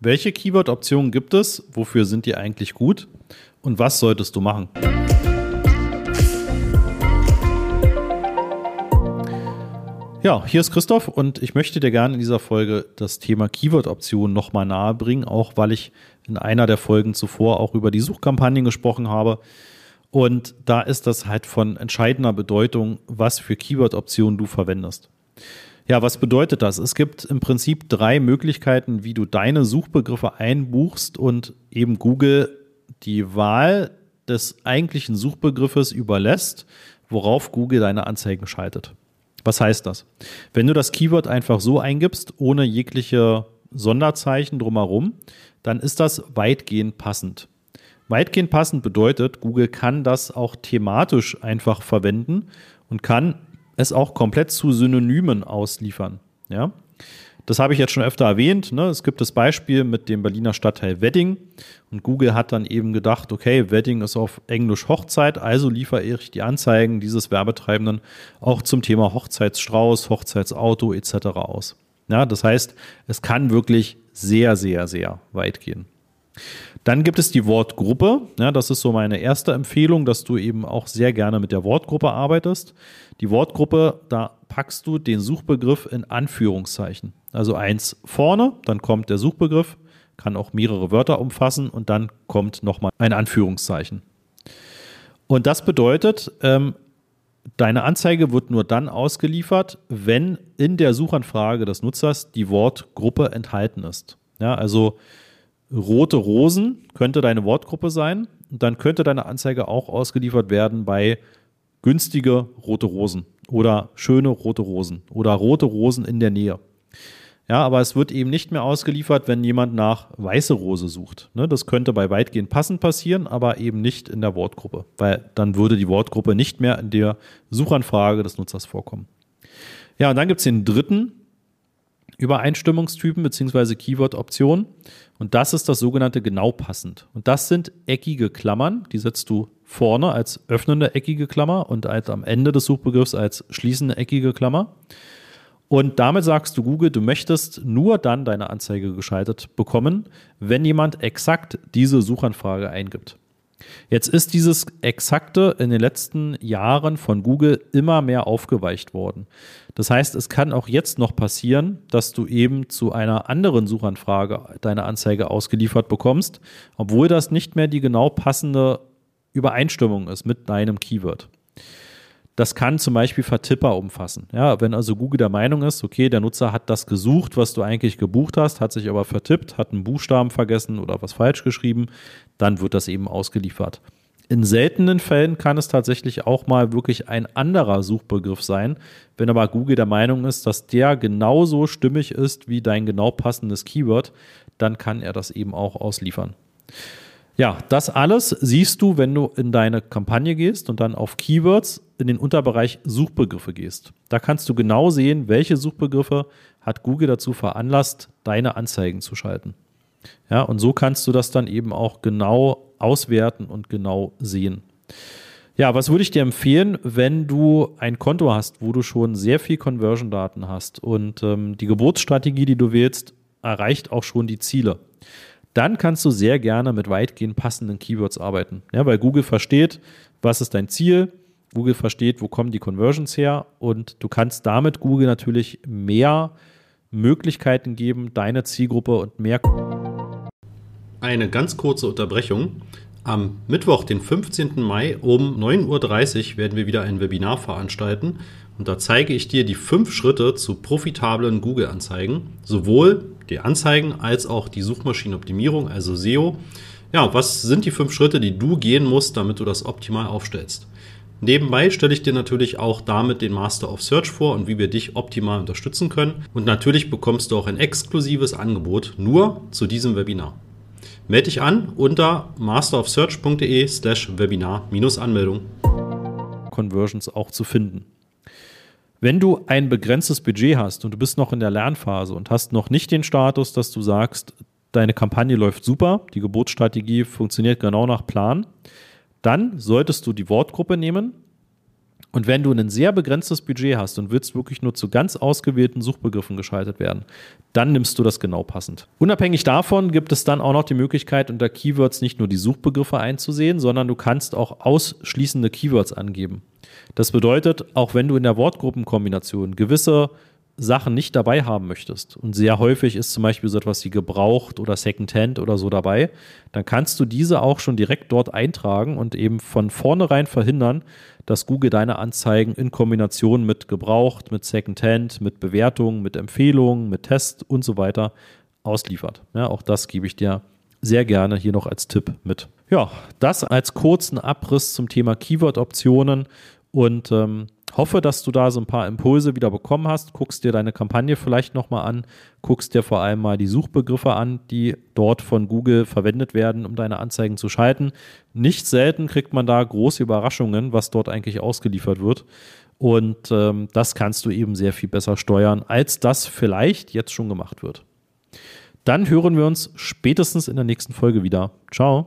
Welche Keyword-Optionen gibt es? Wofür sind die eigentlich gut? Und was solltest du machen? Ja, hier ist Christoph und ich möchte dir gerne in dieser Folge das Thema Keyword-Optionen nochmal nahe bringen, auch weil ich in einer der Folgen zuvor auch über die Suchkampagnen gesprochen habe. Und da ist das halt von entscheidender Bedeutung, was für Keyword-Optionen du verwendest. Ja, was bedeutet das? Es gibt im Prinzip drei Möglichkeiten, wie du deine Suchbegriffe einbuchst und eben Google die Wahl des eigentlichen Suchbegriffes überlässt, worauf Google deine Anzeigen schaltet. Was heißt das? Wenn du das Keyword einfach so eingibst, ohne jegliche Sonderzeichen drumherum, dann ist das weitgehend passend. Weitgehend passend bedeutet, Google kann das auch thematisch einfach verwenden und kann es auch komplett zu Synonymen ausliefern. Ja? Das habe ich jetzt schon öfter erwähnt. Ne? Es gibt das Beispiel mit dem Berliner Stadtteil Wedding. Und Google hat dann eben gedacht, okay, Wedding ist auf Englisch Hochzeit, also liefere ich die Anzeigen dieses Werbetreibenden auch zum Thema Hochzeitsstrauß, Hochzeitsauto etc. aus. Ja, das heißt, es kann wirklich sehr, sehr, sehr weit gehen. Dann gibt es die Wortgruppe. Ja, das ist so meine erste Empfehlung, dass du eben auch sehr gerne mit der Wortgruppe arbeitest. Die Wortgruppe, da packst du den Suchbegriff in Anführungszeichen. Also eins vorne, dann kommt der Suchbegriff, kann auch mehrere Wörter umfassen und dann kommt nochmal ein Anführungszeichen. Und das bedeutet, ähm, deine Anzeige wird nur dann ausgeliefert, wenn in der Suchanfrage des Nutzers die Wortgruppe enthalten ist. Ja, also rote Rosen könnte deine Wortgruppe sein. Und dann könnte deine Anzeige auch ausgeliefert werden bei günstige rote Rosen oder schöne rote Rosen oder rote Rosen in der Nähe. Ja, aber es wird eben nicht mehr ausgeliefert, wenn jemand nach weiße Rose sucht. Ne, das könnte bei weitgehend passend passieren, aber eben nicht in der Wortgruppe, weil dann würde die Wortgruppe nicht mehr in der Suchanfrage des Nutzers vorkommen. Ja, und dann gibt es den dritten Übereinstimmungstypen bzw. Keyword-Optionen und das ist das sogenannte genau passend. Und das sind eckige Klammern, die setzt du vorne als öffnende eckige Klammer und als am Ende des Suchbegriffs als schließende eckige Klammer. Und damit sagst du Google, du möchtest nur dann deine Anzeige geschaltet bekommen, wenn jemand exakt diese Suchanfrage eingibt. Jetzt ist dieses Exakte in den letzten Jahren von Google immer mehr aufgeweicht worden. Das heißt, es kann auch jetzt noch passieren, dass du eben zu einer anderen Suchanfrage deine Anzeige ausgeliefert bekommst, obwohl das nicht mehr die genau passende Übereinstimmung ist mit deinem Keyword. Das kann zum Beispiel Vertipper umfassen. Ja, wenn also Google der Meinung ist, okay, der Nutzer hat das gesucht, was du eigentlich gebucht hast, hat sich aber vertippt, hat einen Buchstaben vergessen oder was falsch geschrieben, dann wird das eben ausgeliefert. In seltenen Fällen kann es tatsächlich auch mal wirklich ein anderer Suchbegriff sein. Wenn aber Google der Meinung ist, dass der genauso stimmig ist wie dein genau passendes Keyword, dann kann er das eben auch ausliefern. Ja, das alles siehst du, wenn du in deine Kampagne gehst und dann auf Keywords in den Unterbereich Suchbegriffe gehst. Da kannst du genau sehen, welche Suchbegriffe hat Google dazu veranlasst, deine Anzeigen zu schalten. Ja, und so kannst du das dann eben auch genau auswerten und genau sehen. Ja, was würde ich dir empfehlen, wenn du ein Konto hast, wo du schon sehr viel Conversion-Daten hast und ähm, die Geburtsstrategie, die du wählst, erreicht auch schon die Ziele dann kannst du sehr gerne mit weitgehend passenden Keywords arbeiten. Ja, weil Google versteht, was ist dein Ziel, Google versteht, wo kommen die Conversions her und du kannst damit Google natürlich mehr Möglichkeiten geben, deine Zielgruppe und mehr. Eine ganz kurze Unterbrechung. Am Mittwoch, den 15. Mai um 9.30 Uhr werden wir wieder ein Webinar veranstalten und da zeige ich dir die fünf Schritte zu profitablen Google-Anzeigen, sowohl die Anzeigen als auch die Suchmaschinenoptimierung, also SEO. Ja, was sind die fünf Schritte, die du gehen musst, damit du das optimal aufstellst? Nebenbei stelle ich dir natürlich auch damit den Master of Search vor und wie wir dich optimal unterstützen können. Und natürlich bekommst du auch ein exklusives Angebot nur zu diesem Webinar. Melde dich an unter masterofsearch.de slash Webinar-Anmeldung. Conversions auch zu finden. Wenn du ein begrenztes Budget hast und du bist noch in der Lernphase und hast noch nicht den Status, dass du sagst, deine Kampagne läuft super, die Geburtsstrategie funktioniert genau nach Plan, dann solltest du die Wortgruppe nehmen Und wenn du ein sehr begrenztes Budget hast und willst wirklich nur zu ganz ausgewählten Suchbegriffen geschaltet werden, dann nimmst du das genau passend. Unabhängig davon gibt es dann auch noch die Möglichkeit, unter Keywords nicht nur die Suchbegriffe einzusehen, sondern du kannst auch ausschließende Keywords angeben. Das bedeutet, auch wenn du in der Wortgruppenkombination gewisse Sachen nicht dabei haben möchtest und sehr häufig ist zum Beispiel so etwas wie gebraucht oder Secondhand oder so dabei, dann kannst du diese auch schon direkt dort eintragen und eben von vornherein verhindern, dass Google deine Anzeigen in Kombination mit gebraucht, mit Secondhand, mit Bewertungen, mit Empfehlungen, mit Test und so weiter ausliefert. Ja, auch das gebe ich dir sehr gerne hier noch als Tipp mit. Ja, das als kurzen Abriss zum Thema Keyword-Optionen und ähm, hoffe, dass du da so ein paar Impulse wieder bekommen hast. Guckst dir deine Kampagne vielleicht nochmal an, guckst dir vor allem mal die Suchbegriffe an, die dort von Google verwendet werden, um deine Anzeigen zu schalten. Nicht selten kriegt man da große Überraschungen, was dort eigentlich ausgeliefert wird. Und ähm, das kannst du eben sehr viel besser steuern, als das vielleicht jetzt schon gemacht wird. Dann hören wir uns spätestens in der nächsten Folge wieder. Ciao.